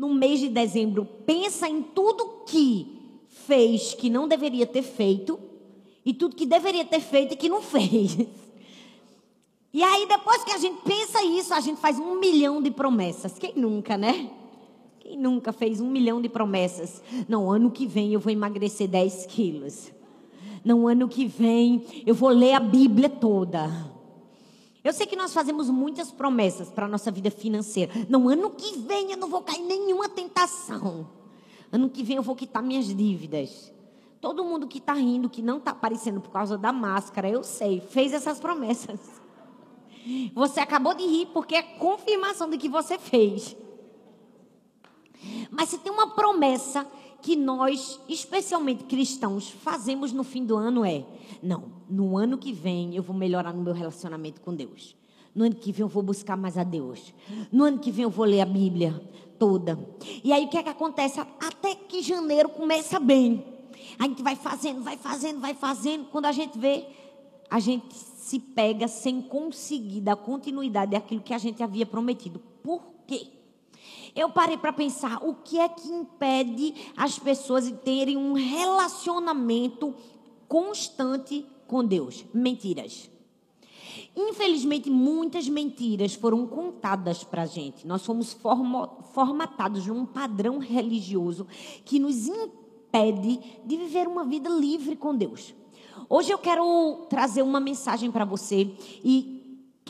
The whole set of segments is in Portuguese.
no mês de dezembro, pensa em tudo que fez que não deveria ter feito e tudo que deveria ter feito e que não fez. E aí, depois que a gente pensa isso, a gente faz um milhão de promessas. Quem nunca, né? Quem nunca fez um milhão de promessas? Não, ano que vem eu vou emagrecer 10 quilos. Não, ano que vem eu vou ler a Bíblia toda. Eu sei que nós fazemos muitas promessas para a nossa vida financeira. Não, ano que vem eu não vou cair em nenhuma tentação. Ano que vem eu vou quitar minhas dívidas. Todo mundo que está rindo, que não está aparecendo por causa da máscara, eu sei, fez essas promessas. Você acabou de rir porque é confirmação de que você fez. Mas se tem uma promessa que nós, especialmente cristãos, fazemos no fim do ano é: não, no ano que vem eu vou melhorar no meu relacionamento com Deus. No ano que vem eu vou buscar mais a Deus. No ano que vem eu vou ler a Bíblia toda. E aí o que é que acontece? Até que janeiro começa bem. A gente vai fazendo, vai fazendo, vai fazendo. Quando a gente vê, a gente se pega sem conseguir dar continuidade àquilo que a gente havia prometido. Por quê? Eu parei para pensar o que é que impede as pessoas de terem um relacionamento constante com Deus. Mentiras. Infelizmente, muitas mentiras foram contadas para a gente. Nós fomos formatados num padrão religioso que nos impede de viver uma vida livre com Deus. Hoje eu quero trazer uma mensagem para você e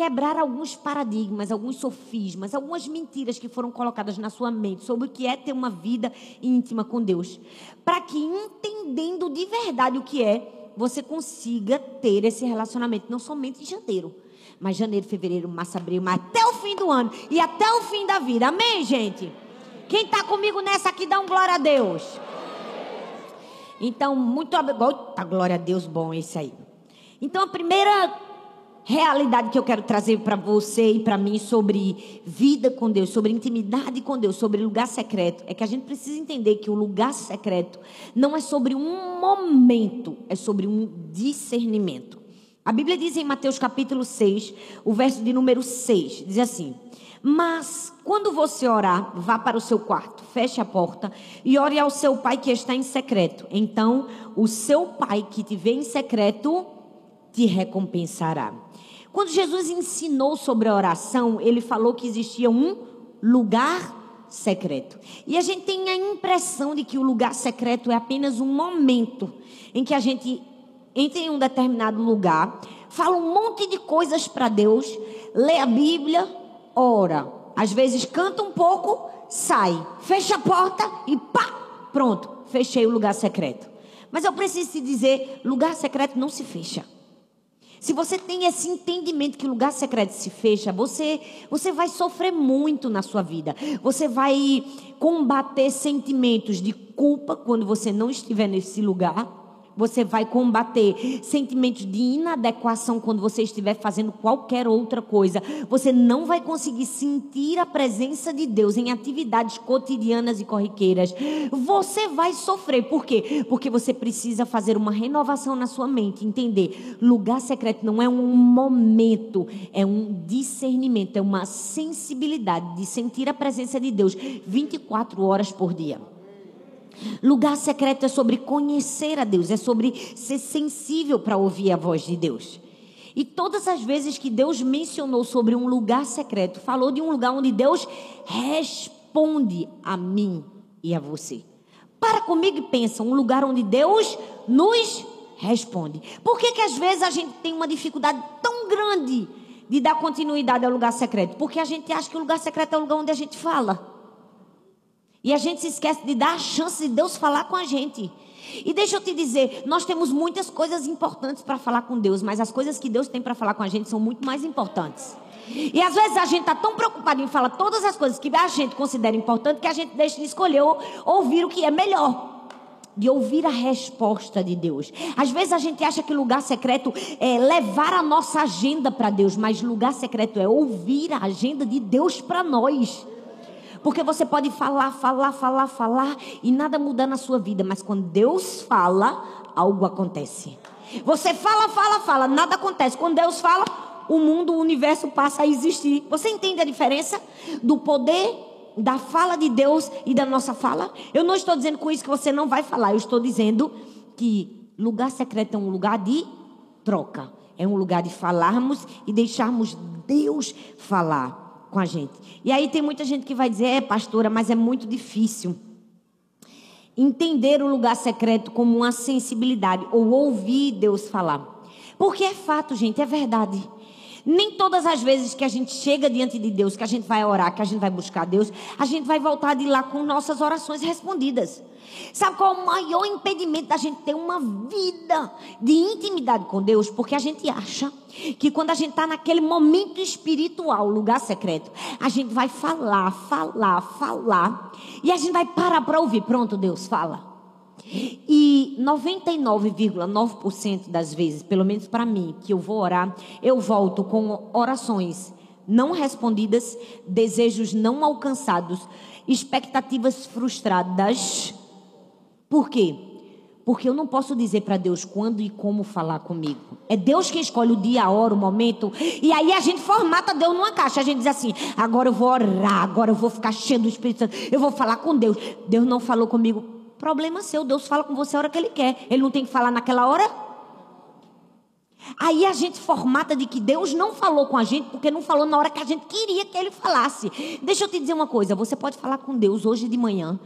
quebrar alguns paradigmas, alguns sofismas, algumas mentiras que foram colocadas na sua mente sobre o que é ter uma vida íntima com Deus, para que entendendo de verdade o que é, você consiga ter esse relacionamento não somente em janeiro, mas janeiro, fevereiro, março, abril, mas até o fim do ano e até o fim da vida. Amém, gente? Quem está comigo nessa aqui dá um glória a Deus. Então, muito obrigado. Glória a Deus, bom esse aí. Então, a primeira realidade que eu quero trazer para você e para mim sobre vida com Deus, sobre intimidade com Deus, sobre lugar secreto, é que a gente precisa entender que o lugar secreto não é sobre um momento, é sobre um discernimento. A Bíblia diz em Mateus capítulo 6, o verso de número 6, diz assim: Mas quando você orar, vá para o seu quarto, feche a porta e ore ao seu pai que está em secreto. Então, o seu pai que te vê em secreto te recompensará. Quando Jesus ensinou sobre a oração, ele falou que existia um lugar secreto. E a gente tem a impressão de que o lugar secreto é apenas um momento em que a gente entra em um determinado lugar, fala um monte de coisas para Deus, lê a Bíblia, ora. Às vezes canta um pouco, sai, fecha a porta e pá, pronto, fechei o lugar secreto. Mas eu preciso te dizer, lugar secreto não se fecha. Se você tem esse entendimento que o lugar secreto se fecha, você, você vai sofrer muito na sua vida. Você vai combater sentimentos de culpa quando você não estiver nesse lugar. Você vai combater sentimentos de inadequação quando você estiver fazendo qualquer outra coisa. Você não vai conseguir sentir a presença de Deus em atividades cotidianas e corriqueiras. Você vai sofrer. Por quê? Porque você precisa fazer uma renovação na sua mente. Entender: lugar secreto não é um momento, é um discernimento, é uma sensibilidade de sentir a presença de Deus 24 horas por dia. Lugar secreto é sobre conhecer a Deus, é sobre ser sensível para ouvir a voz de Deus. E todas as vezes que Deus mencionou sobre um lugar secreto, falou de um lugar onde Deus responde a mim e a você. Para comigo e pensa, um lugar onde Deus nos responde. Por que, que às vezes a gente tem uma dificuldade tão grande de dar continuidade ao lugar secreto? Porque a gente acha que o lugar secreto é o lugar onde a gente fala. E a gente se esquece de dar a chance de Deus falar com a gente. E deixa eu te dizer, nós temos muitas coisas importantes para falar com Deus, mas as coisas que Deus tem para falar com a gente são muito mais importantes. E às vezes a gente está tão preocupado em falar todas as coisas que a gente considera importante que a gente deixa de escolher ouvir o que é melhor. De ouvir a resposta de Deus. Às vezes a gente acha que lugar secreto é levar a nossa agenda para Deus, mas lugar secreto é ouvir a agenda de Deus para nós. Porque você pode falar, falar, falar, falar e nada mudar na sua vida, mas quando Deus fala, algo acontece. Você fala, fala, fala, nada acontece. Quando Deus fala, o mundo, o universo passa a existir. Você entende a diferença do poder da fala de Deus e da nossa fala? Eu não estou dizendo com isso que você não vai falar, eu estou dizendo que lugar secreto é um lugar de troca. É um lugar de falarmos e deixarmos Deus falar com a gente. E aí tem muita gente que vai dizer, é pastora, mas é muito difícil entender o lugar secreto como uma sensibilidade ou ouvir Deus falar. Porque é fato, gente, é verdade. Nem todas as vezes que a gente chega diante de Deus, que a gente vai orar, que a gente vai buscar Deus, a gente vai voltar de lá com nossas orações respondidas. Sabe qual é o maior impedimento da gente ter uma vida de intimidade com Deus? Porque a gente acha que quando a gente está naquele momento espiritual, lugar secreto, a gente vai falar, falar, falar, e a gente vai parar para ouvir. Pronto, Deus fala. E 99,9% das vezes, pelo menos para mim, que eu vou orar, eu volto com orações não respondidas, desejos não alcançados, expectativas frustradas. Por quê? Porque eu não posso dizer para Deus quando e como falar comigo. É Deus quem escolhe o dia, a hora, o momento. E aí a gente formata Deus numa caixa. A gente diz assim: agora eu vou orar, agora eu vou ficar cheio do Espírito Santo, eu vou falar com Deus. Deus não falou comigo. Problema seu, Deus fala com você a hora que Ele quer. Ele não tem que falar naquela hora? Aí a gente formata de que Deus não falou com a gente porque não falou na hora que a gente queria que Ele falasse. Deixa eu te dizer uma coisa: você pode falar com Deus hoje de manhã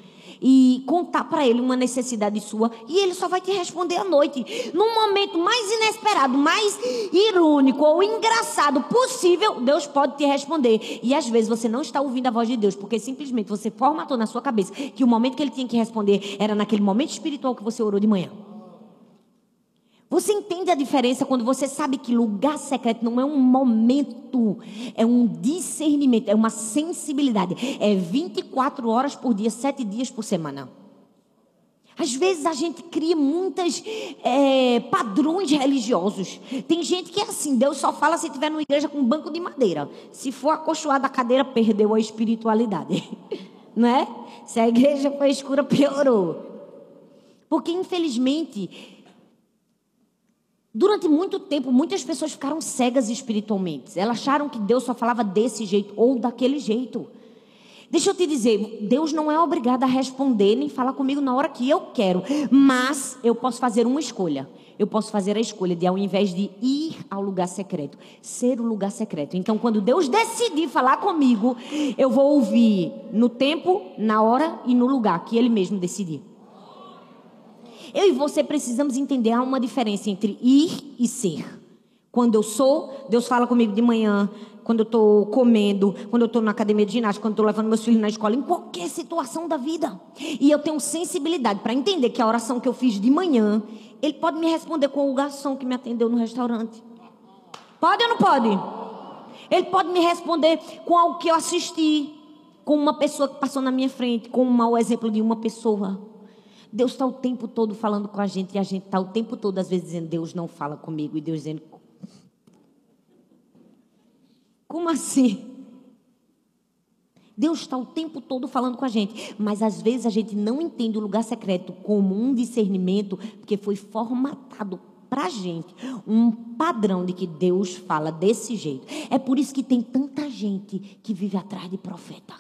e contar para ele uma necessidade sua e ele só vai te responder à noite. Num momento mais inesperado, mais irônico ou engraçado possível, Deus pode te responder. E às vezes você não está ouvindo a voz de Deus porque simplesmente você formatou na sua cabeça que o momento que ele tinha que responder era naquele momento espiritual que você orou de manhã. Você entende a diferença quando você sabe que lugar secreto não é um momento, é um discernimento, é uma sensibilidade. É 24 horas por dia, 7 dias por semana. Às vezes a gente cria muitos é, padrões religiosos. Tem gente que é assim, Deus só fala se tiver numa igreja com um banco de madeira. Se for acolchoada a cadeira, perdeu a espiritualidade. Não é? Se a igreja foi escura, piorou. Porque infelizmente Durante muito tempo, muitas pessoas ficaram cegas espiritualmente. Elas acharam que Deus só falava desse jeito ou daquele jeito. Deixa eu te dizer, Deus não é obrigado a responder nem falar comigo na hora que eu quero, mas eu posso fazer uma escolha. Eu posso fazer a escolha de, ao invés de ir ao lugar secreto, ser o lugar secreto. Então, quando Deus decidir falar comigo, eu vou ouvir no tempo, na hora e no lugar que Ele mesmo decidir. Eu e você precisamos entender há uma diferença entre ir e ser. Quando eu sou, Deus fala comigo de manhã, quando eu estou comendo, quando eu estou na academia de ginástica, quando estou levando meus filhos na escola, em qualquer situação da vida. E eu tenho sensibilidade para entender que a oração que eu fiz de manhã, Ele pode me responder com o garçom que me atendeu no restaurante. Pode ou não pode? Ele pode me responder com algo que eu assisti, com uma pessoa que passou na minha frente, com um mau exemplo de uma pessoa. Deus está o tempo todo falando com a gente e a gente está o tempo todo, às vezes, dizendo: Deus não fala comigo. E Deus dizendo: Como assim? Deus está o tempo todo falando com a gente, mas às vezes a gente não entende o lugar secreto como um discernimento, porque foi formatado para a gente um padrão de que Deus fala desse jeito. É por isso que tem tanta gente que vive atrás de profeta.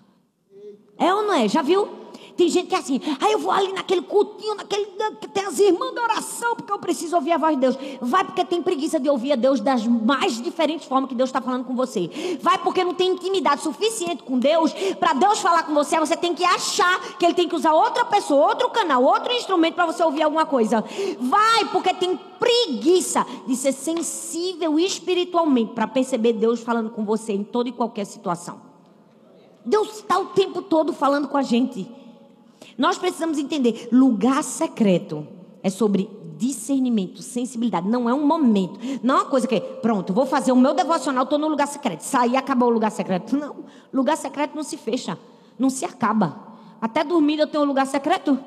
É ou não é? Já viu? Tem gente que é assim, aí ah, eu vou ali naquele cultinho, naquele que tem as irmãs da oração, porque eu preciso ouvir a voz de Deus. Vai porque tem preguiça de ouvir a Deus das mais diferentes formas que Deus está falando com você. Vai porque não tem intimidade suficiente com Deus. Para Deus falar com você, você tem que achar que Ele tem que usar outra pessoa, outro canal, outro instrumento para você ouvir alguma coisa. Vai porque tem preguiça de ser sensível espiritualmente para perceber Deus falando com você em toda e qualquer situação. Deus está o tempo todo falando com a gente. Nós precisamos entender: lugar secreto é sobre discernimento, sensibilidade. Não é um momento. Não é uma coisa que, pronto, vou fazer o meu devocional, estou no lugar secreto. Saí, acabou o lugar secreto. Não. Lugar secreto não se fecha. Não se acaba. Até dormindo eu tenho um lugar secreto?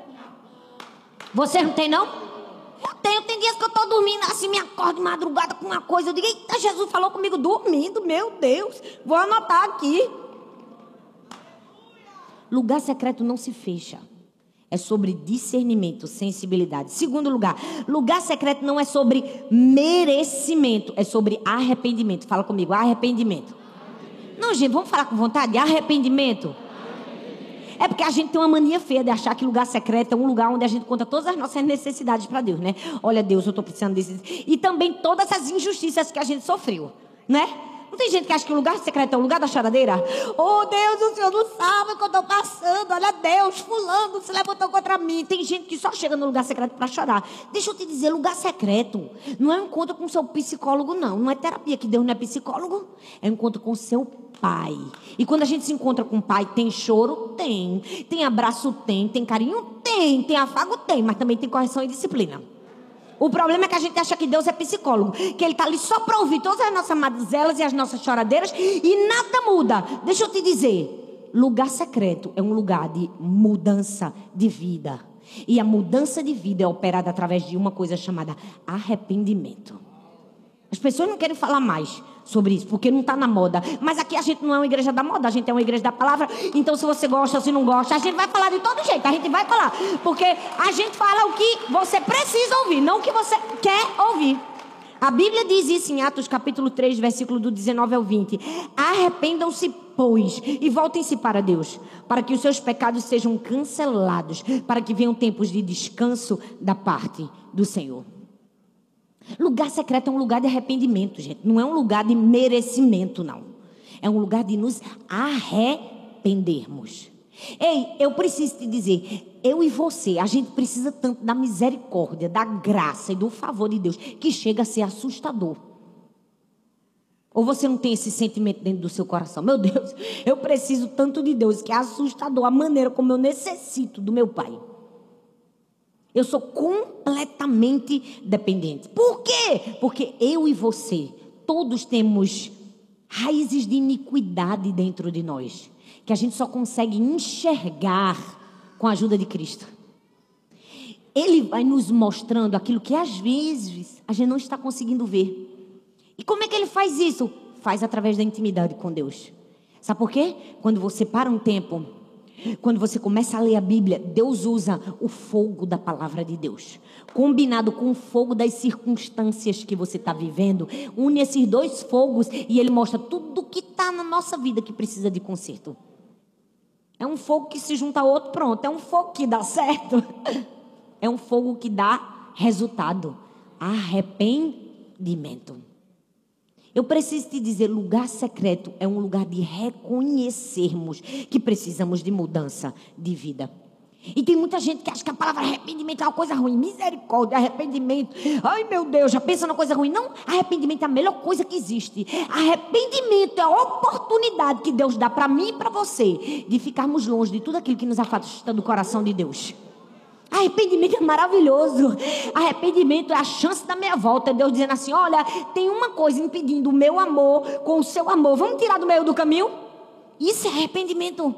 Você não tem, não? Eu tenho. Tem dias que eu estou dormindo, assim, me acordo de madrugada com uma coisa. Eu digo, eita, Jesus falou comigo dormindo. Meu Deus. Vou anotar aqui. Lugar secreto não se fecha. É sobre discernimento, sensibilidade. Segundo lugar, lugar secreto não é sobre merecimento, é sobre arrependimento. Fala comigo, arrependimento. Não, gente, vamos falar com vontade? Arrependimento. arrependimento. É porque a gente tem uma mania feia de achar que lugar secreto é um lugar onde a gente conta todas as nossas necessidades para Deus, né? Olha, Deus, eu estou precisando disso. E também todas as injustiças que a gente sofreu, né? Não tem gente que acha que o lugar secreto é o lugar da choradeira? Oh, Deus, o Senhor não sabe o que eu estou passando. Olha, Deus, fulano se levantou contra mim. Tem gente que só chega no lugar secreto para chorar. Deixa eu te dizer, lugar secreto não é um encontro com seu psicólogo, não. Não é terapia, que Deus não é psicólogo. É um encontro com seu pai. E quando a gente se encontra com o pai, tem choro? Tem. Tem abraço? Tem. Tem carinho? Tem. Tem afago? Tem. Mas também tem correção e disciplina. O problema é que a gente acha que Deus é psicólogo, que Ele está ali só para ouvir todas as nossas mazelas e as nossas choradeiras e nada muda. Deixa eu te dizer: lugar secreto é um lugar de mudança de vida. E a mudança de vida é operada através de uma coisa chamada arrependimento. As pessoas não querem falar mais sobre isso, porque não está na moda. Mas aqui a gente não é uma igreja da moda, a gente é uma igreja da palavra. Então, se você gosta ou se não gosta, a gente vai falar de todo jeito, a gente vai falar. Porque a gente fala o que você precisa ouvir, não o que você quer ouvir. A Bíblia diz isso em Atos capítulo 3, versículo do 19 ao 20. Arrependam-se, pois, e voltem-se para Deus, para que os seus pecados sejam cancelados, para que venham tempos de descanso da parte do Senhor. Lugar secreto é um lugar de arrependimento, gente. Não é um lugar de merecimento, não. É um lugar de nos arrependermos. Ei, eu preciso te dizer, eu e você, a gente precisa tanto da misericórdia, da graça e do favor de Deus, que chega a ser assustador. Ou você não tem esse sentimento dentro do seu coração? Meu Deus, eu preciso tanto de Deus que é assustador a maneira como eu necessito do meu Pai. Eu sou completamente dependente. Por quê? Porque eu e você, todos temos raízes de iniquidade dentro de nós, que a gente só consegue enxergar com a ajuda de Cristo. Ele vai nos mostrando aquilo que às vezes a gente não está conseguindo ver. E como é que ele faz isso? Faz através da intimidade com Deus. Sabe por quê? Quando você para um tempo quando você começa a ler a Bíblia, Deus usa o fogo da palavra de Deus, combinado com o fogo das circunstâncias que você está vivendo, une esses dois fogos e ele mostra tudo que está na nossa vida que precisa de conserto. É um fogo que se junta a outro, pronto. É um fogo que dá certo. É um fogo que dá resultado. Arrependimento. Eu preciso te dizer, lugar secreto é um lugar de reconhecermos que precisamos de mudança de vida. E tem muita gente que acha que a palavra arrependimento é uma coisa ruim. Misericórdia, arrependimento. Ai, meu Deus, já pensa numa coisa ruim. Não, arrependimento é a melhor coisa que existe. Arrependimento é a oportunidade que Deus dá para mim e para você de ficarmos longe de tudo aquilo que nos afasta do coração de Deus. Arrependimento é maravilhoso. Arrependimento é a chance da minha volta. Deus dizendo assim: olha, tem uma coisa impedindo o meu amor com o seu amor. Vamos tirar do meio do caminho? Isso é arrependimento.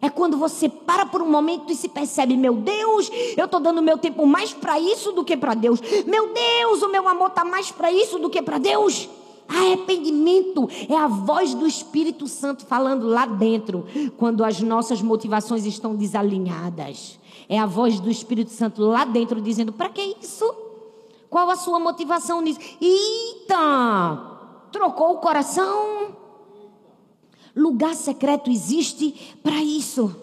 É quando você para por um momento e se percebe: meu Deus, eu estou dando meu tempo mais para isso do que para Deus. Meu Deus, o meu amor está mais para isso do que para Deus. Arrependimento é a voz do Espírito Santo falando lá dentro, quando as nossas motivações estão desalinhadas. É a voz do Espírito Santo lá dentro dizendo: para que isso? Qual a sua motivação nisso? Eita! Trocou o coração? Lugar secreto existe para isso.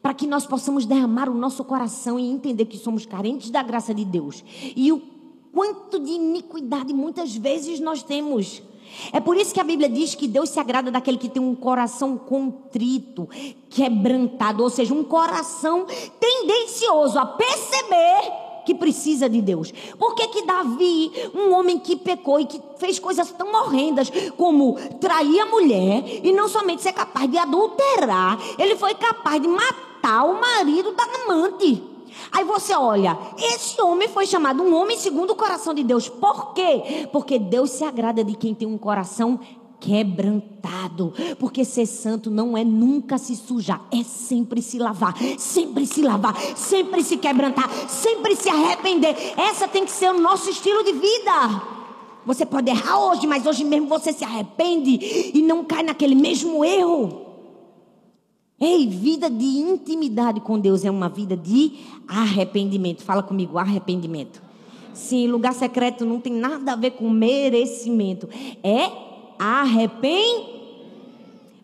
Para que nós possamos derramar o nosso coração e entender que somos carentes da graça de Deus. E o quanto de iniquidade muitas vezes nós temos. É por isso que a Bíblia diz que Deus se agrada daquele que tem um coração contrito, quebrantado, ou seja, um coração tendencioso a perceber que precisa de Deus. Por que que Davi, um homem que pecou e que fez coisas tão horrendas como trair a mulher e não somente ser capaz de adulterar, ele foi capaz de matar o marido da amante. Aí você olha, esse homem foi chamado um homem segundo o coração de Deus. Por quê? Porque Deus se agrada de quem tem um coração quebrantado. Porque ser santo não é nunca se sujar, é sempre se lavar, sempre se lavar, sempre se quebrantar, sempre se arrepender. Essa tem que ser o nosso estilo de vida. Você pode errar hoje, mas hoje mesmo você se arrepende e não cai naquele mesmo erro. Ei, vida de intimidade com Deus é uma vida de arrependimento. Fala comigo, arrependimento. Sim, lugar secreto não tem nada a ver com merecimento. É arrependimento.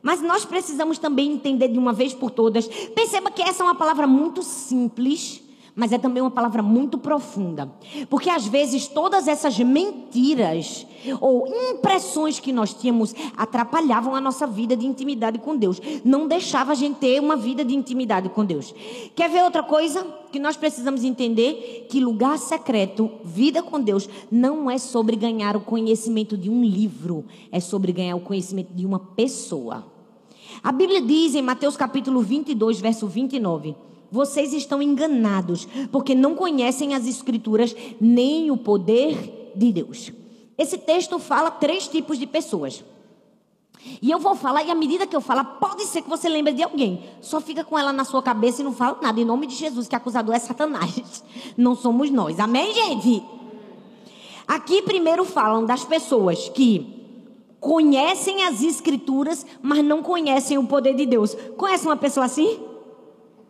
Mas nós precisamos também entender de uma vez por todas. Perceba que essa é uma palavra muito simples, mas é também uma palavra muito profunda. Porque às vezes todas essas mentiras ou impressões que nós tínhamos atrapalhavam a nossa vida de intimidade com Deus. Não deixava a gente ter uma vida de intimidade com Deus. Quer ver outra coisa que nós precisamos entender? Que lugar secreto, vida com Deus, não é sobre ganhar o conhecimento de um livro, é sobre ganhar o conhecimento de uma pessoa. A Bíblia diz em Mateus capítulo 22, verso 29. Vocês estão enganados, porque não conhecem as Escrituras nem o poder de Deus. Esse texto fala três tipos de pessoas. E eu vou falar, e à medida que eu falar, pode ser que você lembre de alguém. Só fica com ela na sua cabeça e não fala nada. Em nome de Jesus, que acusador é Satanás. Não somos nós. Amém, gente? Aqui primeiro falam das pessoas que conhecem as escrituras, mas não conhecem o poder de Deus. Conhece uma pessoa assim?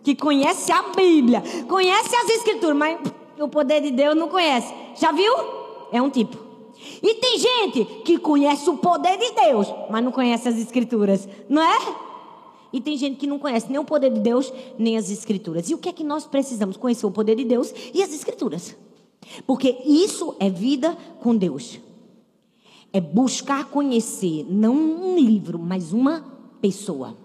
Que conhece a Bíblia, conhece as escrituras, mas o poder de Deus não conhece. Já viu? É um tipo. E tem gente que conhece o poder de Deus, mas não conhece as escrituras, não é? E tem gente que não conhece nem o poder de Deus, nem as escrituras. E o que é que nós precisamos? Conhecer o poder de Deus e as escrituras. Porque isso é vida com Deus é buscar conhecer não um livro, mas uma pessoa.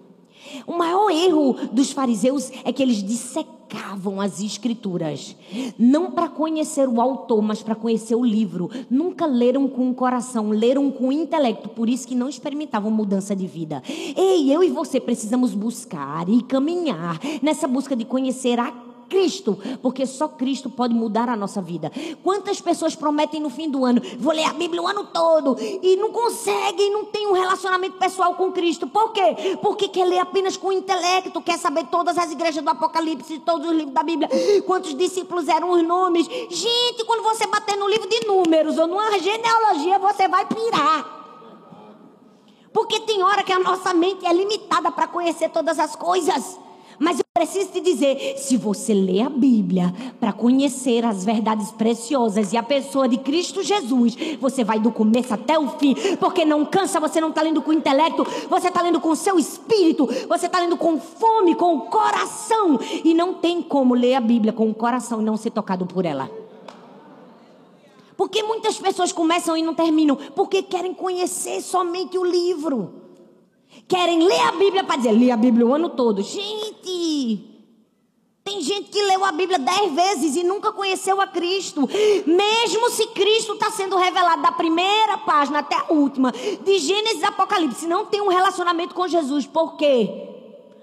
O maior erro dos fariseus é que eles dissecavam as escrituras, não para conhecer o autor, mas para conhecer o livro. Nunca leram com o coração, leram com o intelecto, por isso que não experimentavam mudança de vida. Ei, eu e você precisamos buscar e caminhar nessa busca de conhecer a Cristo, porque só Cristo pode mudar a nossa vida. Quantas pessoas prometem no fim do ano, vou ler a Bíblia o ano todo, e não conseguem, não tem um relacionamento pessoal com Cristo. Por quê? Porque quer ler apenas com o intelecto, quer saber todas as igrejas do Apocalipse, todos os livros da Bíblia, quantos discípulos eram os nomes. Gente, quando você bater no livro de números ou numa genealogia, você vai pirar. Porque tem hora que a nossa mente é limitada para conhecer todas as coisas. Mas eu preciso te dizer: se você lê a Bíblia para conhecer as verdades preciosas e a pessoa de Cristo Jesus, você vai do começo até o fim, porque não cansa, você não está lendo com o intelecto, você está lendo com o seu espírito, você está lendo com fome, com o coração. E não tem como ler a Bíblia com o coração e não ser tocado por ela. Porque muitas pessoas começam e não terminam, porque querem conhecer somente o livro querem ler a Bíblia para dizer, li a Bíblia o ano todo. Gente, tem gente que leu a Bíblia dez vezes e nunca conheceu a Cristo. Mesmo se Cristo está sendo revelado da primeira página até a última, de Gênesis Apocalipse, não tem um relacionamento com Jesus. Por quê?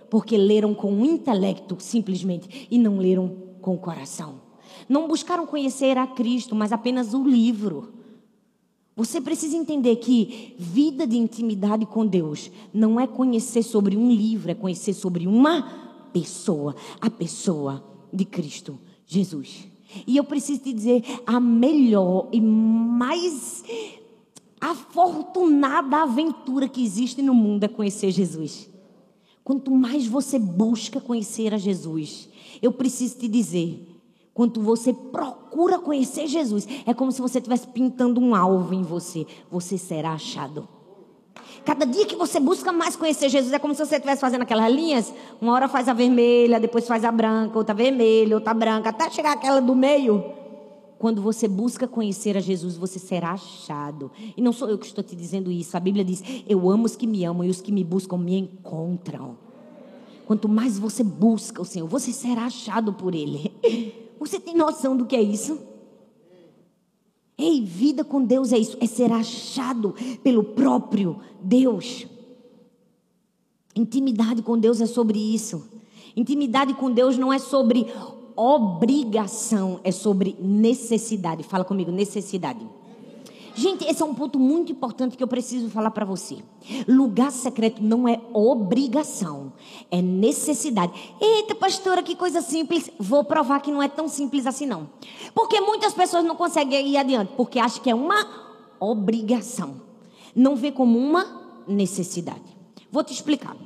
Porque leram com o intelecto, simplesmente, e não leram com o coração. Não buscaram conhecer a Cristo, mas apenas o livro. Você precisa entender que vida de intimidade com Deus não é conhecer sobre um livro, é conhecer sobre uma pessoa, a pessoa de Cristo Jesus. E eu preciso te dizer, a melhor e mais afortunada aventura que existe no mundo é conhecer Jesus. Quanto mais você busca conhecer a Jesus, eu preciso te dizer, Quanto você procura conhecer Jesus, é como se você estivesse pintando um alvo em você. Você será achado. Cada dia que você busca mais conhecer Jesus, é como se você estivesse fazendo aquelas linhas. Uma hora faz a vermelha, depois faz a branca, outra vermelha, outra branca, até chegar aquela do meio. Quando você busca conhecer a Jesus, você será achado. E não sou eu que estou te dizendo isso. A Bíblia diz: Eu amo os que me amam e os que me buscam me encontram. Quanto mais você busca o Senhor, você será achado por Ele. Você tem noção do que é isso? Ei, vida com Deus é isso, é ser achado pelo próprio Deus. Intimidade com Deus é sobre isso. Intimidade com Deus não é sobre obrigação, é sobre necessidade. Fala comigo, necessidade. Gente, esse é um ponto muito importante que eu preciso falar para você. Lugar secreto não é obrigação, é necessidade. Eita, pastora, que coisa simples. Vou provar que não é tão simples assim, não. Porque muitas pessoas não conseguem ir adiante, porque acham que é uma obrigação. Não vê como uma necessidade. Vou te explicar.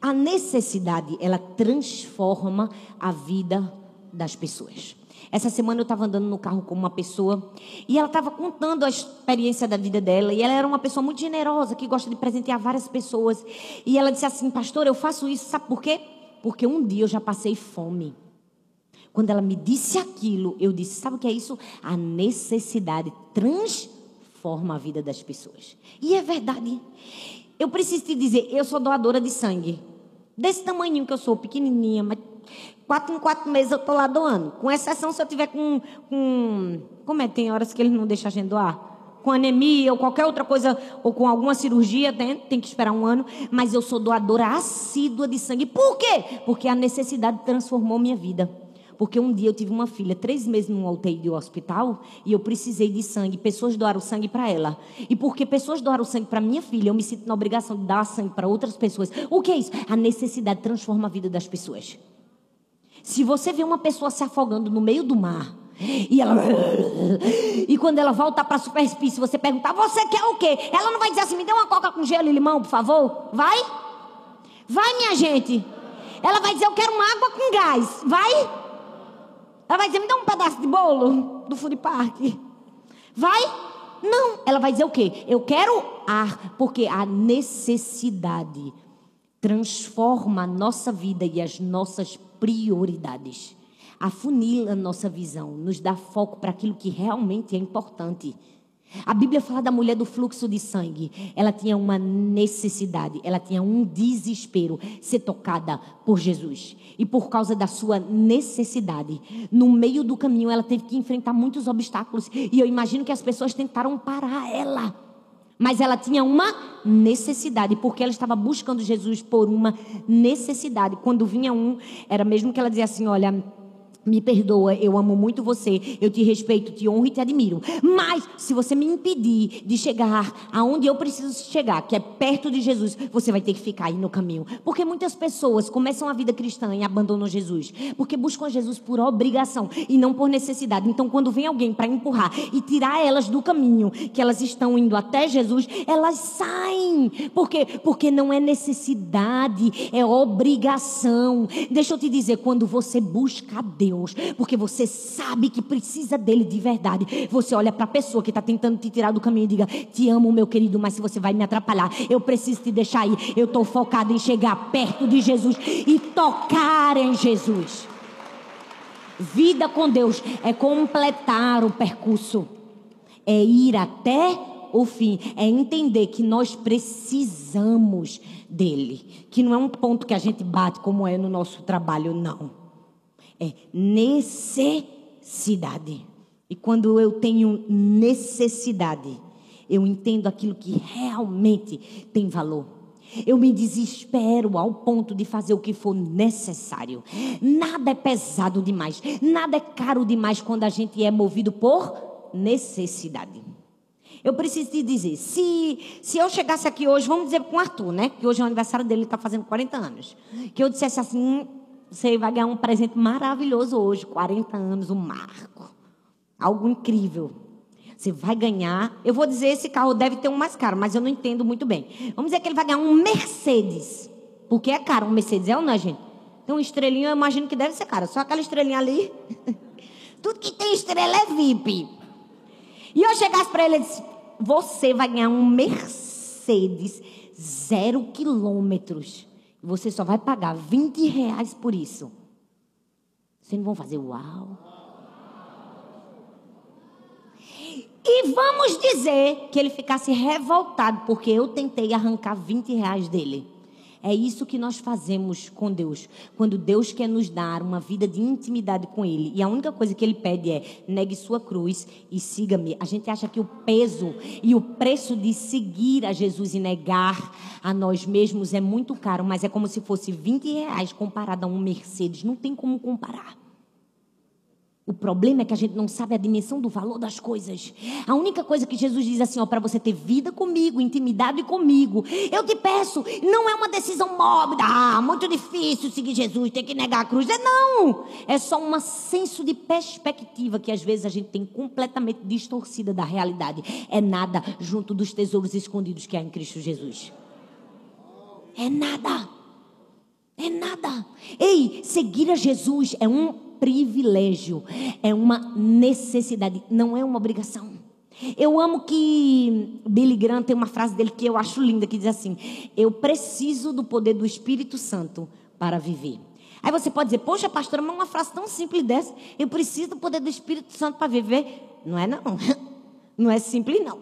A necessidade, ela transforma a vida das pessoas. Essa semana eu estava andando no carro com uma pessoa e ela estava contando a experiência da vida dela. E ela era uma pessoa muito generosa, que gosta de presentear várias pessoas. E ela disse assim: Pastor, eu faço isso, sabe por quê? Porque um dia eu já passei fome. Quando ela me disse aquilo, eu disse: Sabe o que é isso? A necessidade transforma a vida das pessoas. E é verdade. Eu preciso te dizer: eu sou doadora de sangue. Desse tamanho que eu sou, pequenininha, mas quatro em quatro meses eu estou lá doando. Com exceção se eu tiver com, com. Como é? Tem horas que eles não deixam a gente doar? Com anemia ou qualquer outra coisa, ou com alguma cirurgia, tem, tem que esperar um ano. Mas eu sou doadora assídua de sangue. Por quê? Porque a necessidade transformou minha vida. Porque um dia eu tive uma filha, três meses num UTI de hospital, e eu precisei de sangue. Pessoas doaram sangue para ela. E porque pessoas doaram sangue para minha filha, eu me sinto na obrigação de dar sangue para outras pessoas. O que é isso? A necessidade transforma a vida das pessoas. Se você vê uma pessoa se afogando no meio do mar, e ela. E quando ela voltar para a superfície, você perguntar, você quer o quê? Ela não vai dizer assim, me dê uma coca com gelo e limão, por favor? Vai? Vai, minha gente. Ela vai dizer, eu quero uma água com gás. Vai? Ela vai dizer, me dá um pedaço de bolo do food park. Vai? Não. Ela vai dizer o quê? Eu quero ar, porque a necessidade transforma a nossa vida e as nossas prioridades. Afunila a nossa visão, nos dá foco para aquilo que realmente é importante. A Bíblia fala da mulher do fluxo de sangue. Ela tinha uma necessidade, ela tinha um desespero ser tocada por Jesus. E por causa da sua necessidade, no meio do caminho ela teve que enfrentar muitos obstáculos. E eu imagino que as pessoas tentaram parar ela. Mas ela tinha uma necessidade, porque ela estava buscando Jesus por uma necessidade. Quando vinha um, era mesmo que ela dizia assim: Olha, me perdoa, eu amo muito você, eu te respeito, te honro e te admiro. Mas se você me impedir de chegar aonde eu preciso chegar, que é perto de Jesus, você vai ter que ficar aí no caminho. Porque muitas pessoas começam a vida cristã e abandonam Jesus, porque buscam Jesus por obrigação e não por necessidade. Então, quando vem alguém para empurrar e tirar elas do caminho que elas estão indo até Jesus, elas saem. Por quê? Porque não é necessidade, é obrigação. Deixa eu te dizer, quando você busca Deus, Deus, porque você sabe que precisa dele de verdade. Você olha para a pessoa que está tentando te tirar do caminho e diga: Te amo, meu querido, mas se você vai me atrapalhar, eu preciso te deixar aí. Eu estou focado em chegar perto de Jesus e tocar em Jesus. Vida com Deus é completar o percurso, é ir até o fim, é entender que nós precisamos dele, que não é um ponto que a gente bate como é no nosso trabalho, não é necessidade. E quando eu tenho necessidade, eu entendo aquilo que realmente tem valor. Eu me desespero ao ponto de fazer o que for necessário. Nada é pesado demais, nada é caro demais quando a gente é movido por necessidade. Eu preciso te dizer, se, se eu chegasse aqui hoje, vamos dizer com o Arthur, né? Que hoje é o aniversário dele, ele está fazendo 40 anos. Que eu dissesse assim, você vai ganhar um presente maravilhoso hoje, 40 anos, um marco. Algo incrível. Você vai ganhar. Eu vou dizer, esse carro deve ter um mais caro, mas eu não entendo muito bem. Vamos dizer que ele vai ganhar um Mercedes. Porque é caro um Mercedes, é ou não, gente? Tem uma estrelinha, eu imagino que deve ser caro. Só aquela estrelinha ali. Tudo que tem estrela é VIP. E eu chegasse para ele e disse: Você vai ganhar um Mercedes zero quilômetros. Você só vai pagar 20 reais por isso. Vocês não vão fazer uau. E vamos dizer que ele ficasse revoltado porque eu tentei arrancar 20 reais dele. É isso que nós fazemos com Deus. Quando Deus quer nos dar uma vida de intimidade com Ele. E a única coisa que Ele pede é: negue sua cruz e siga-me. A gente acha que o peso e o preço de seguir a Jesus e negar a nós mesmos é muito caro, mas é como se fosse 20 reais comparado a um Mercedes. Não tem como comparar. O problema é que a gente não sabe a dimensão do valor das coisas. A única coisa que Jesus diz assim, ó, para você ter vida comigo, intimidade comigo, eu te peço, não é uma decisão mórbida, ah, muito difícil seguir Jesus, tem que negar a cruz. É não, é só um senso de perspectiva que às vezes a gente tem completamente distorcida da realidade. É nada junto dos tesouros escondidos que há em Cristo Jesus. É nada. É nada. Ei, seguir a Jesus é um privilégio, é uma necessidade, não é uma obrigação. Eu amo que Billy Graham tem uma frase dele que eu acho linda, que diz assim: Eu preciso do poder do Espírito Santo para viver. Aí você pode dizer, poxa, pastora, mas uma frase tão simples dessa, eu preciso do poder do Espírito Santo para viver. Não é não. Não é simples não.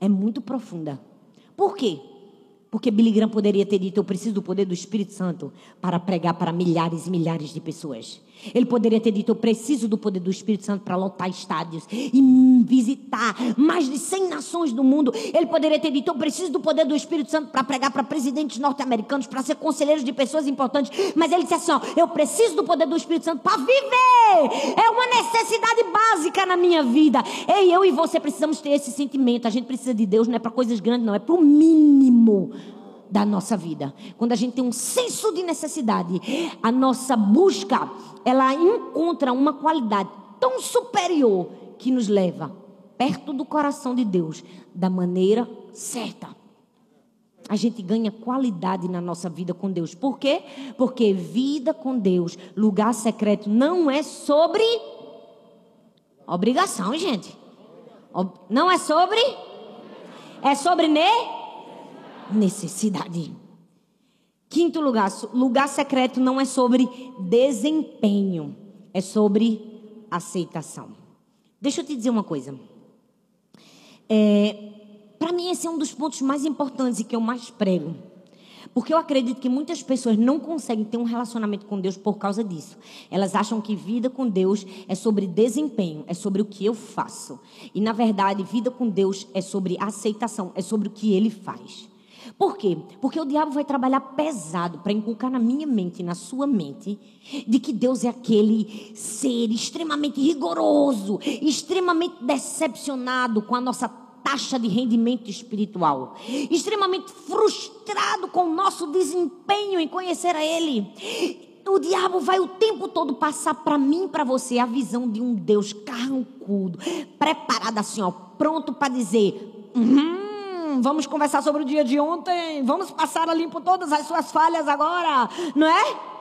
É muito profunda. Por quê? Porque Billy Graham poderia ter dito: Eu preciso do poder do Espírito Santo para pregar para milhares e milhares de pessoas. Ele poderia ter dito: Eu preciso do poder do Espírito Santo para lotar estádios e visitar mais de 100 nações do mundo. Ele poderia ter dito: Eu preciso do poder do Espírito Santo para pregar para presidentes norte-americanos, para ser conselheiros de pessoas importantes. Mas ele disse assim: ó, Eu preciso do poder do Espírito Santo para viver. É uma necessidade básica na minha vida. Ei, eu e você precisamos ter esse sentimento. A gente precisa de Deus, não é para coisas grandes, não, é para o mínimo da nossa vida. Quando a gente tem um senso de necessidade, a nossa busca, ela encontra uma qualidade tão superior que nos leva perto do coração de Deus da maneira certa. A gente ganha qualidade na nossa vida com Deus. Por quê? Porque vida com Deus, lugar secreto, não é sobre obrigação, gente. Não é sobre. É sobre ne necessidade. Quinto lugar, lugar secreto não é sobre desempenho, é sobre aceitação. Deixa eu te dizer uma coisa. É, Para mim, esse é um dos pontos mais importantes e que eu mais prego. Porque eu acredito que muitas pessoas não conseguem ter um relacionamento com Deus por causa disso. Elas acham que vida com Deus é sobre desempenho, é sobre o que eu faço. E na verdade, vida com Deus é sobre aceitação, é sobre o que ele faz. Por quê? Porque o diabo vai trabalhar pesado para inculcar na minha mente na sua mente de que Deus é aquele ser extremamente rigoroso, extremamente decepcionado com a nossa taxa de rendimento espiritual, extremamente frustrado com o nosso desempenho em conhecer a Ele. O diabo vai o tempo todo passar para mim, para você, a visão de um Deus carrancudo, preparado assim, ó, pronto para dizer. Uhum, vamos conversar sobre o dia de ontem, vamos passar a limpo todas as suas falhas agora, não é?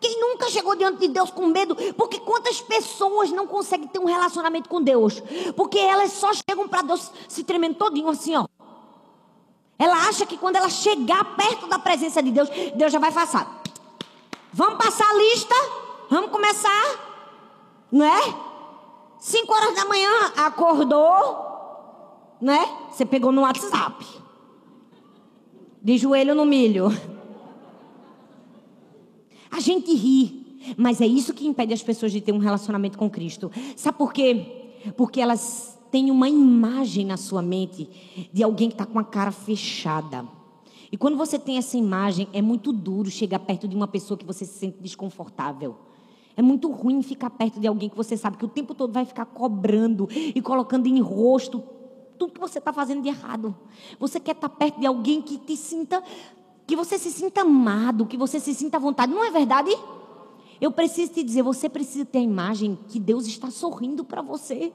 Quem nunca chegou diante de Deus com medo? Porque quantas pessoas não conseguem ter um relacionamento com Deus? Porque elas só chegam para Deus se tremendo todinho assim, ó. Ela acha que quando ela chegar perto da presença de Deus, Deus já vai passar. Vamos passar a lista? Vamos começar? Não é? Cinco horas da manhã, acordou, né? Você pegou no WhatsApp. De joelho no milho. A gente ri, mas é isso que impede as pessoas de ter um relacionamento com Cristo. Sabe por quê? Porque elas têm uma imagem na sua mente de alguém que está com a cara fechada. E quando você tem essa imagem, é muito duro chegar perto de uma pessoa que você se sente desconfortável. É muito ruim ficar perto de alguém que você sabe que o tempo todo vai ficar cobrando e colocando em rosto tudo que você está fazendo de errado. Você quer estar tá perto de alguém que te sinta, que você se sinta amado, que você se sinta à vontade. Não é verdade? Eu preciso te dizer, você precisa ter a imagem que Deus está sorrindo para você.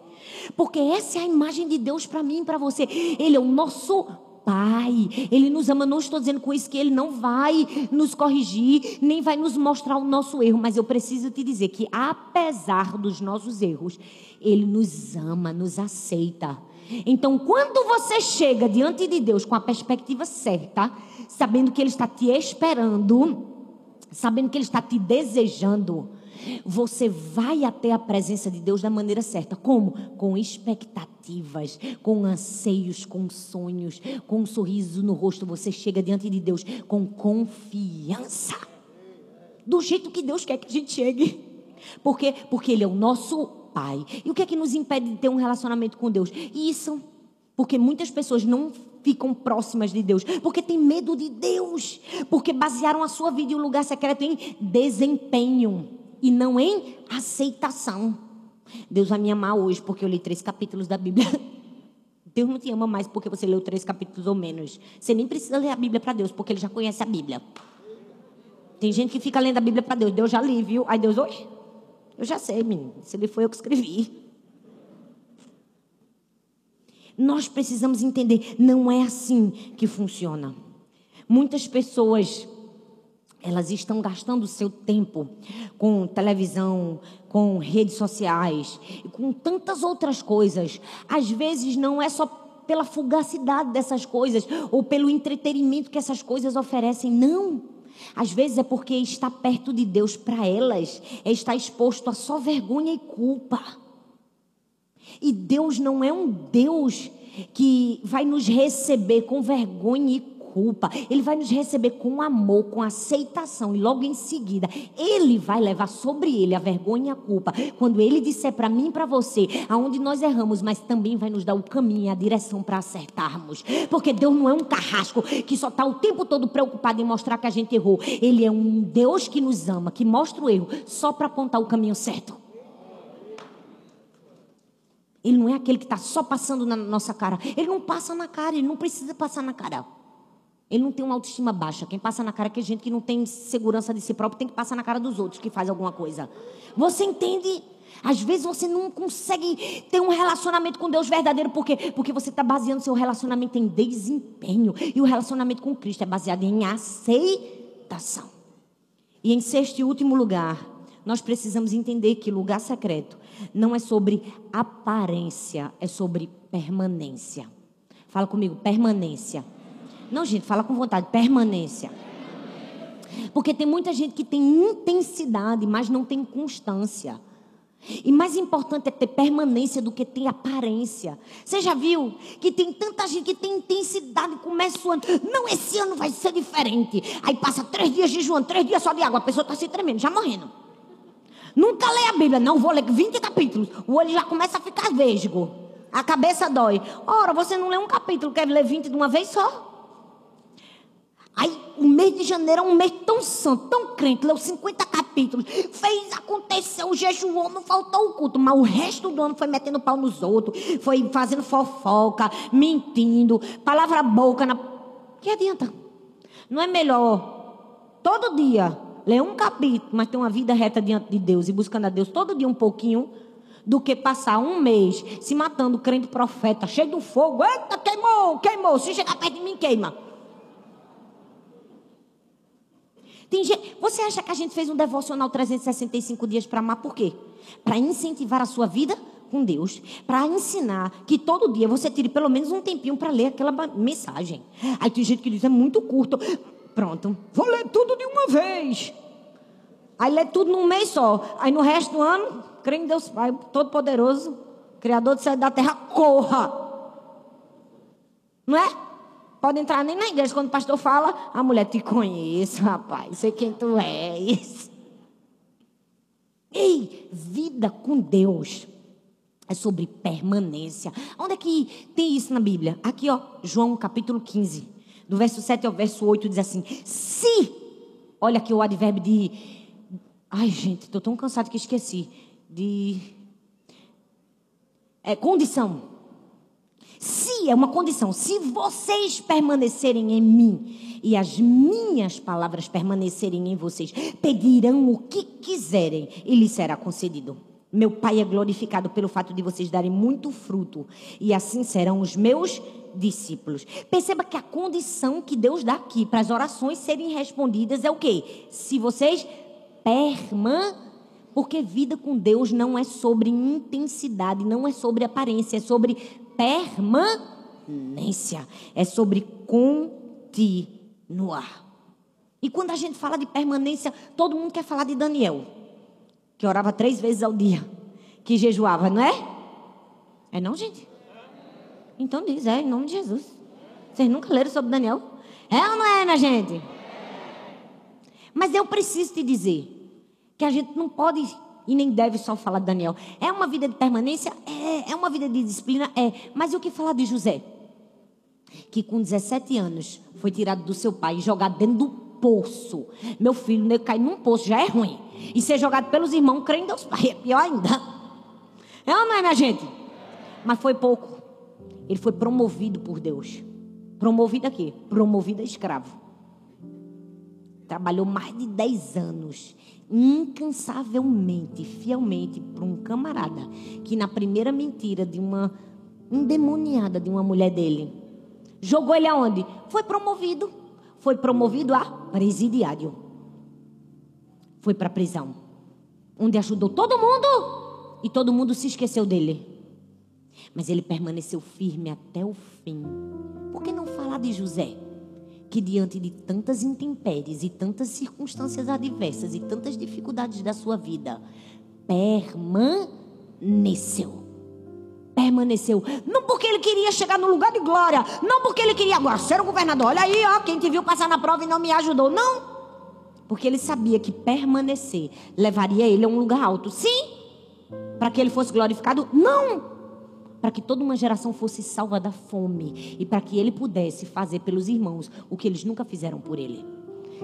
Porque essa é a imagem de Deus para mim e para você. Ele é o nosso Pai. Ele nos ama. Não estou dizendo com isso que Ele não vai nos corrigir, nem vai nos mostrar o nosso erro. Mas eu preciso te dizer que, apesar dos nossos erros, Ele nos ama, nos aceita. Então, quando você chega diante de Deus com a perspectiva certa, sabendo que Ele está te esperando, sabendo que Ele está te desejando, você vai até a presença de Deus da maneira certa. Como? Com expectativas, com anseios, com sonhos, com um sorriso no rosto. Você chega diante de Deus com confiança. Do jeito que Deus quer que a gente chegue. Por quê? Porque Ele é o nosso Pai. E o que é que nos impede de ter um relacionamento com Deus? Isso. Porque muitas pessoas não ficam próximas de Deus, porque tem medo de Deus, porque basearam a sua vida e o lugar secreto em desempenho e não em aceitação. Deus vai me amar hoje porque eu li três capítulos da Bíblia. Deus não te ama mais porque você leu três capítulos ou menos. Você nem precisa ler a Bíblia para Deus, porque Ele já conhece a Bíblia. Tem gente que fica lendo a Bíblia para Deus. Deus já li, viu? Aí Deus, oi, eu já sei, menino. Se ele foi eu que escrevi. Nós precisamos entender, não é assim que funciona. Muitas pessoas elas estão gastando o seu tempo com televisão, com redes sociais, com tantas outras coisas. Às vezes não é só pela fugacidade dessas coisas ou pelo entretenimento que essas coisas oferecem, não. Às vezes é porque estar perto de Deus para elas é estar exposto a só vergonha e culpa. E Deus não é um Deus que vai nos receber com vergonha e culpa. Ele vai nos receber com amor, com aceitação. E logo em seguida, Ele vai levar sobre Ele a vergonha e a culpa. Quando Ele disser para mim e para você aonde nós erramos, mas também vai nos dar o caminho a direção para acertarmos. Porque Deus não é um carrasco que só está o tempo todo preocupado em mostrar que a gente errou. Ele é um Deus que nos ama, que mostra o erro só para apontar o caminho certo. Ele não é aquele que está só passando na nossa cara. Ele não passa na cara, ele não precisa passar na cara. Ele não tem uma autoestima baixa. Quem passa na cara que é gente que não tem segurança de si próprio, tem que passar na cara dos outros que faz alguma coisa. Você entende? Às vezes você não consegue ter um relacionamento com Deus verdadeiro, por quê? Porque você está baseando seu relacionamento em desempenho. E o relacionamento com Cristo é baseado em aceitação. E em sexto e último lugar, nós precisamos entender que lugar secreto não é sobre aparência, é sobre permanência. Fala comigo, permanência. Não, gente, fala com vontade. Permanência. Porque tem muita gente que tem intensidade, mas não tem constância. E mais importante é ter permanência do que ter aparência. Você já viu que tem tanta gente que tem intensidade começa o ano. Não, esse ano vai ser diferente. Aí passa três dias de João, três dias só de água. A pessoa está se tremendo, já morrendo. Nunca lê a Bíblia. Não, vou ler 20 capítulos. O olho já começa a ficar vesgo. A cabeça dói. Ora, você não lê um capítulo, quer ler 20 de uma vez só? Aí, o mês de janeiro é um mês tão santo, tão crente, leu 50 capítulos, fez, aconteceu, jejuou, não faltou o culto, mas o resto do ano foi metendo pau nos outros, foi fazendo fofoca, mentindo, palavra boca na. Que adianta? Não é melhor todo dia ler um capítulo, mas ter uma vida reta diante de Deus e buscando a Deus todo dia um pouquinho, do que passar um mês se matando, crente profeta, cheio do fogo, eita, queimou, queimou, se chegar perto de mim, queima. Tem gente, você acha que a gente fez um devocional 365 dias para amar por quê? Para incentivar a sua vida com Deus, para ensinar que todo dia você tire pelo menos um tempinho para ler aquela mensagem. Aí tem gente que diz é muito curto. Pronto, vou ler tudo de uma vez. Aí lê tudo num mês só. Aí no resto do ano, crê em Deus Pai Todo-Poderoso, Criador do céu e da terra, corra. Não é? Pode entrar nem na igreja. Quando o pastor fala, a mulher te conhece, rapaz. Sei quem tu és. Ei, vida com Deus é sobre permanência. Onde é que tem isso na Bíblia? Aqui, ó, João capítulo 15, do verso 7 ao verso 8, diz assim: Se, olha aqui o advérbio de. Ai, gente, estou tão cansado que esqueci. De. É, condição. É uma condição, se vocês permanecerem em mim e as minhas palavras permanecerem em vocês, pedirão o que quiserem e lhes será concedido. Meu Pai é glorificado pelo fato de vocês darem muito fruto, e assim serão os meus discípulos. Perceba que a condição que Deus dá aqui para as orações serem respondidas é o quê? Se vocês permanecerem porque vida com Deus não é sobre intensidade, não é sobre aparência, é sobre permanência, é sobre continuar. E quando a gente fala de permanência, todo mundo quer falar de Daniel, que orava três vezes ao dia, que jejuava, não é? É não, gente? Então diz, é, em nome de Jesus. Vocês nunca leram sobre Daniel? É ou não é, minha gente? Mas eu preciso te dizer que a gente não pode e nem deve só falar de Daniel. É uma vida de permanência? É. É uma vida de disciplina? É. Mas e o que falar de José? Que com 17 anos foi tirado do seu pai e jogado dentro do poço. Meu filho, né, cair num poço já é ruim. E ser jogado pelos irmãos, crendo em Deus Pai, é pior ainda. É ou não é, minha gente? Mas foi pouco. Ele foi promovido por Deus. Promovido aqui? Promovido a escravo. Trabalhou mais de 10 anos incansavelmente, fielmente para um camarada que na primeira mentira de uma endemoniada de uma mulher dele, jogou ele aonde? Foi promovido. Foi promovido a presidiário. foi para a prisão, onde ajudou todo mundo e todo mundo se esqueceu dele. Mas ele permaneceu firme até o fim. Por que não falar de José? Que diante de tantas intempéries e tantas circunstâncias adversas e tantas dificuldades da sua vida, permaneceu. Permaneceu. Não porque ele queria chegar no lugar de glória. Não porque ele queria agora ser o governador. Olha aí, ó, quem te viu passar na prova e não me ajudou. Não. Porque ele sabia que permanecer levaria ele a um lugar alto. Sim. Para que ele fosse glorificado? Não para que toda uma geração fosse salva da fome e para que ele pudesse fazer pelos irmãos o que eles nunca fizeram por ele.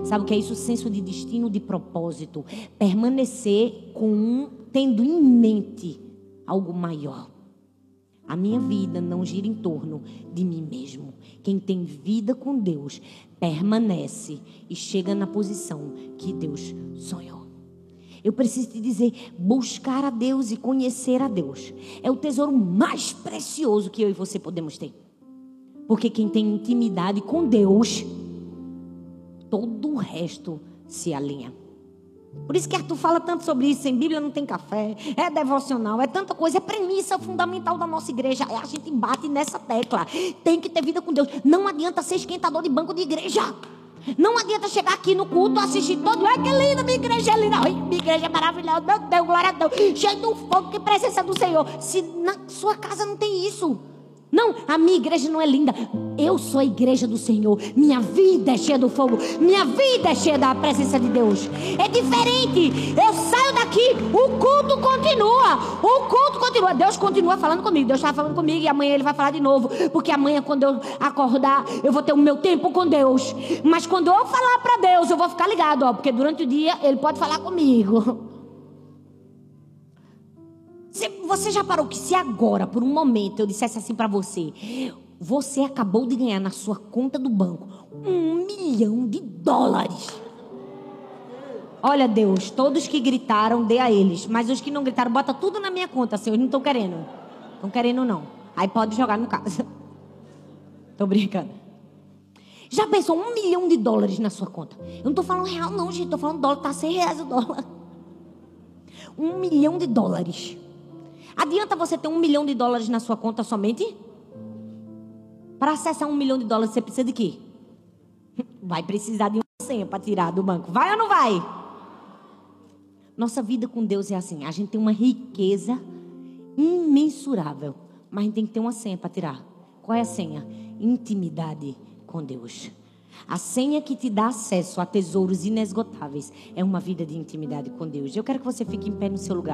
Sabe o que é isso? Senso de destino, de propósito. Permanecer com um, tendo em mente algo maior. A minha vida não gira em torno de mim mesmo. Quem tem vida com Deus permanece e chega na posição que Deus sonhou. Eu preciso te dizer: buscar a Deus e conhecer a Deus é o tesouro mais precioso que eu e você podemos ter. Porque quem tem intimidade com Deus, todo o resto se alinha. Por isso que Arthur fala tanto sobre isso. Sem Bíblia não tem café, é devocional, é tanta coisa, é premissa fundamental da nossa igreja. A gente bate nessa tecla. Tem que ter vida com Deus. Não adianta ser esquentador de banco de igreja. Não adianta chegar aqui no culto, assistir todo. Ai, que linda, minha igreja é linda. Ai, minha igreja é maravilhosa. Meu Deus, glória a Deus. Cheio do fogo, que presença do Senhor. Se na sua casa não tem isso. Não, a minha igreja não é linda. Eu sou a igreja do Senhor. Minha vida é cheia do fogo. Minha vida é cheia da presença de Deus. É diferente. Eu saio daqui, o culto continua. O culto continua. Deus continua falando comigo. Deus está falando comigo e amanhã ele vai falar de novo. Porque amanhã, quando eu acordar, eu vou ter o meu tempo com Deus. Mas quando eu falar para Deus, eu vou ficar ligado, ó, porque durante o dia ele pode falar comigo. Você já parou que se agora, por um momento, eu dissesse assim para você: você acabou de ganhar na sua conta do banco um milhão de dólares. Olha, Deus, todos que gritaram, dê a eles. Mas os que não gritaram, bota tudo na minha conta, Senhor. Não estão querendo. Estão querendo, não. Aí pode jogar no caso. Tô brincando. Já pensou um milhão de dólares na sua conta? Eu não tô falando real, não, gente. Tô falando dólar. Tá 100 reais o dólar. Um milhão de dólares. Adianta você ter um milhão de dólares na sua conta somente? Para acessar um milhão de dólares, você precisa de quê? Vai precisar de uma senha para tirar do banco. Vai ou não vai? Nossa vida com Deus é assim. A gente tem uma riqueza imensurável. Mas a gente tem que ter uma senha para tirar. Qual é a senha? Intimidade com Deus. A senha que te dá acesso a tesouros inesgotáveis é uma vida de intimidade com Deus. Eu quero que você fique em pé no seu lugar.